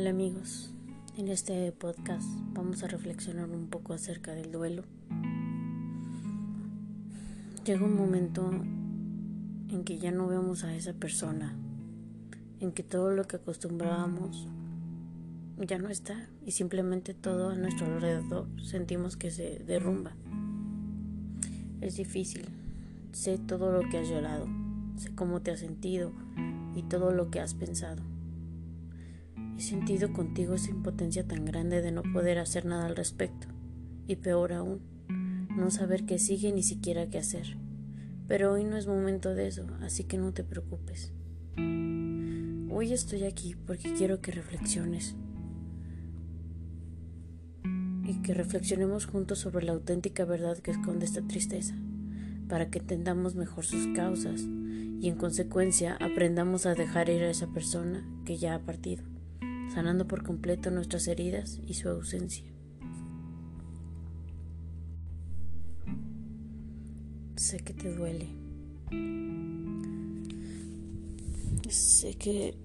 Hola amigos, en este podcast vamos a reflexionar un poco acerca del duelo. Llega un momento en que ya no vemos a esa persona, en que todo lo que acostumbrábamos ya no está y simplemente todo a nuestro alrededor sentimos que se derrumba. Es difícil, sé todo lo que has llorado, sé cómo te has sentido y todo lo que has pensado. He sentido contigo esa impotencia tan grande de no poder hacer nada al respecto. Y peor aún, no saber qué sigue ni siquiera qué hacer. Pero hoy no es momento de eso, así que no te preocupes. Hoy estoy aquí porque quiero que reflexiones. Y que reflexionemos juntos sobre la auténtica verdad que esconde esta tristeza, para que entendamos mejor sus causas y en consecuencia aprendamos a dejar ir a esa persona que ya ha partido sanando por completo nuestras heridas y su ausencia. Sé que te duele. Sé que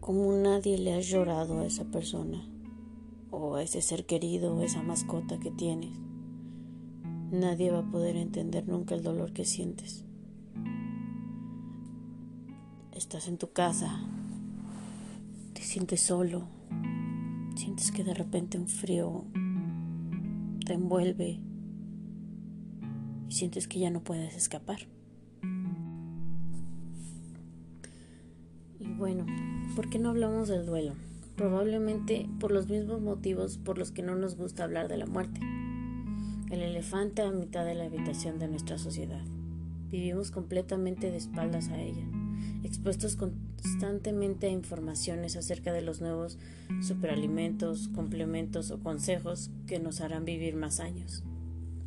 como nadie le has llorado a esa persona o a ese ser querido o esa mascota que tienes. Nadie va a poder entender nunca el dolor que sientes. Estás en tu casa, sientes solo, sientes que de repente un frío te envuelve y sientes que ya no puedes escapar. Y bueno, ¿por qué no hablamos del duelo? Probablemente por los mismos motivos por los que no nos gusta hablar de la muerte. El elefante a mitad de la habitación de nuestra sociedad. Vivimos completamente de espaldas a ella expuestos constantemente a informaciones acerca de los nuevos superalimentos, complementos o consejos que nos harán vivir más años.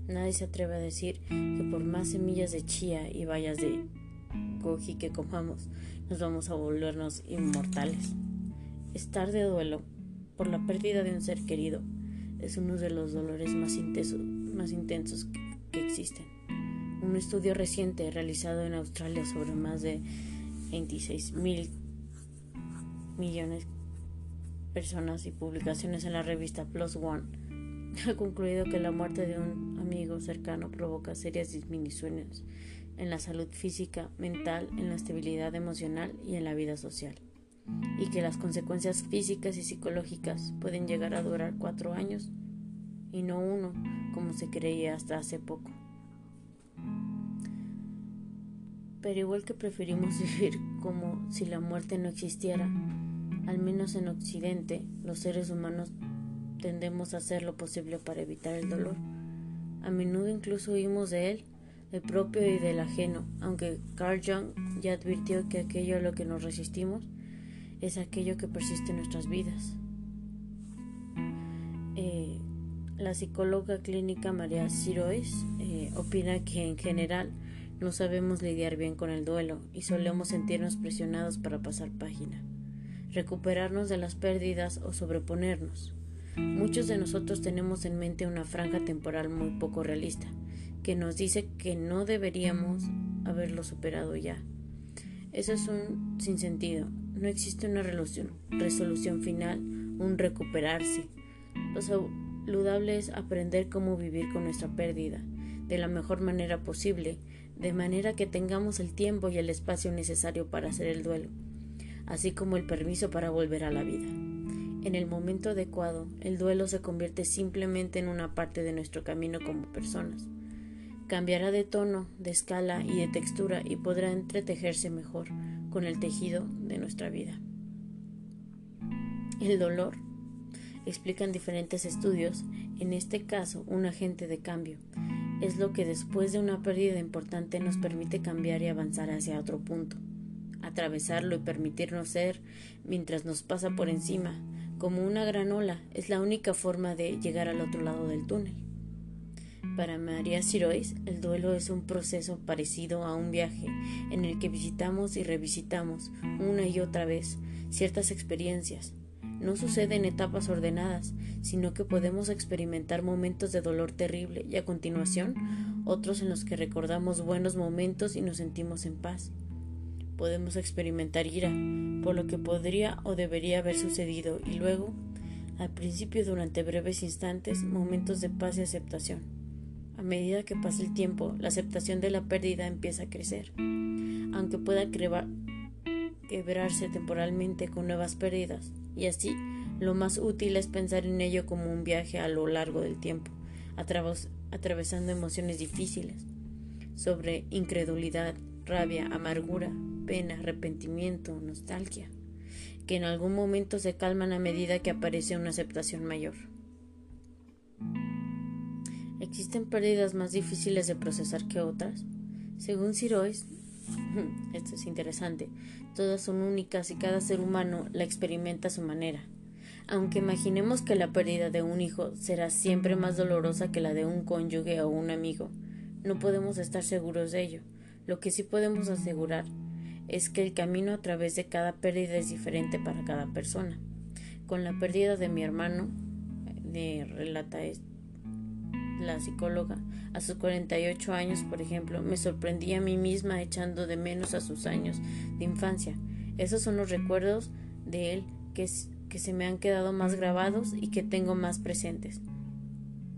Nadie se atreve a decir que por más semillas de chía y bayas de goji que comamos, nos vamos a volvernos inmortales. Estar de duelo por la pérdida de un ser querido es uno de los dolores más, intensos, más intensos que existen. Un estudio reciente realizado en Australia sobre más de 26 mil millones personas y publicaciones en la revista Plus One, ha concluido que la muerte de un amigo cercano provoca serias disminuciones en la salud física, mental, en la estabilidad emocional y en la vida social, y que las consecuencias físicas y psicológicas pueden llegar a durar cuatro años y no uno, como se creía hasta hace poco. Pero igual que preferimos vivir como si la muerte no existiera, al menos en Occidente, los seres humanos tendemos a hacer lo posible para evitar el dolor. A menudo incluso huimos de él, del propio y del ajeno, aunque Carl Jung ya advirtió que aquello a lo que nos resistimos es aquello que persiste en nuestras vidas. Eh, la psicóloga clínica María Sirois eh, opina que en general no sabemos lidiar bien con el duelo y solemos sentirnos presionados para pasar página, recuperarnos de las pérdidas o sobreponernos. Muchos de nosotros tenemos en mente una franja temporal muy poco realista, que nos dice que no deberíamos haberlo superado ya. Eso es un sinsentido. No existe una resolución final, un recuperarse. Lo saludable es aprender cómo vivir con nuestra pérdida de la mejor manera posible de manera que tengamos el tiempo y el espacio necesario para hacer el duelo, así como el permiso para volver a la vida. En el momento adecuado, el duelo se convierte simplemente en una parte de nuestro camino como personas. Cambiará de tono, de escala y de textura y podrá entretejerse mejor con el tejido de nuestra vida. El dolor, explican diferentes estudios, en este caso un agente de cambio, es lo que después de una pérdida importante nos permite cambiar y avanzar hacia otro punto, atravesarlo y permitirnos ser mientras nos pasa por encima, como una gran ola, es la única forma de llegar al otro lado del túnel. Para María Sirois, el duelo es un proceso parecido a un viaje en el que visitamos y revisitamos una y otra vez ciertas experiencias, no sucede en etapas ordenadas, sino que podemos experimentar momentos de dolor terrible y a continuación otros en los que recordamos buenos momentos y nos sentimos en paz. Podemos experimentar ira, por lo que podría o debería haber sucedido y luego, al principio durante breves instantes, momentos de paz y aceptación. A medida que pasa el tiempo, la aceptación de la pérdida empieza a crecer, aunque pueda quebrarse temporalmente con nuevas pérdidas, y así lo más útil es pensar en ello como un viaje a lo largo del tiempo, atravesando emociones difíciles, sobre incredulidad, rabia, amargura, pena, arrepentimiento, nostalgia, que en algún momento se calman a medida que aparece una aceptación mayor. ¿Existen pérdidas más difíciles de procesar que otras? Según Sirois, esto es interesante, todas son únicas y cada ser humano la experimenta a su manera. Aunque imaginemos que la pérdida de un hijo será siempre más dolorosa que la de un cónyuge o un amigo, no podemos estar seguros de ello. Lo que sí podemos asegurar es que el camino a través de cada pérdida es diferente para cada persona. Con la pérdida de mi hermano, de relata la psicóloga, a sus 48 años, por ejemplo, me sorprendí a mí misma echando de menos a sus años de infancia. Esos son los recuerdos de él que, que se me han quedado más grabados y que tengo más presentes.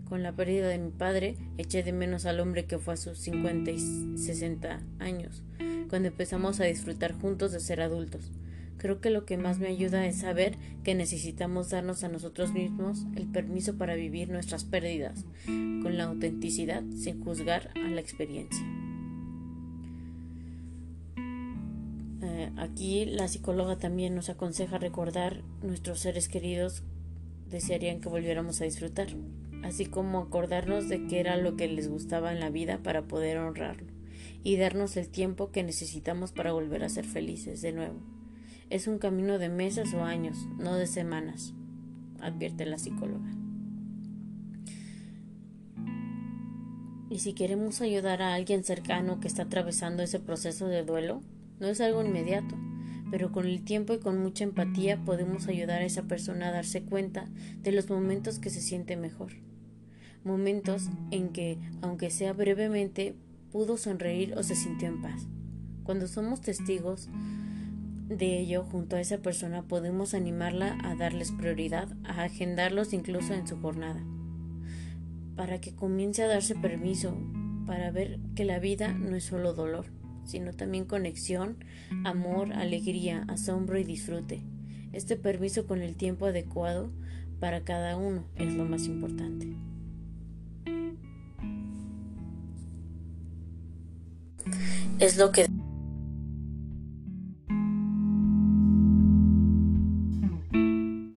Con la pérdida de mi padre, eché de menos al hombre que fue a sus 50 y 60 años, cuando empezamos a disfrutar juntos de ser adultos. Creo que lo que más me ayuda es saber que necesitamos darnos a nosotros mismos el permiso para vivir nuestras pérdidas, con la autenticidad, sin juzgar a la experiencia. Eh, aquí la psicóloga también nos aconseja recordar nuestros seres queridos desearían que volviéramos a disfrutar así como acordarnos de qué era lo que les gustaba en la vida para poder honrarlo y darnos el tiempo que necesitamos para volver a ser felices de nuevo. Es un camino de meses o años, no de semanas, advierte la psicóloga. Y si queremos ayudar a alguien cercano que está atravesando ese proceso de duelo, no es algo inmediato pero con el tiempo y con mucha empatía podemos ayudar a esa persona a darse cuenta de los momentos que se siente mejor. Momentos en que, aunque sea brevemente, pudo sonreír o se sintió en paz. Cuando somos testigos de ello junto a esa persona podemos animarla a darles prioridad, a agendarlos incluso en su jornada, para que comience a darse permiso para ver que la vida no es solo dolor sino también conexión, amor, alegría, asombro y disfrute. Este permiso con el tiempo adecuado para cada uno es lo más importante. Es lo que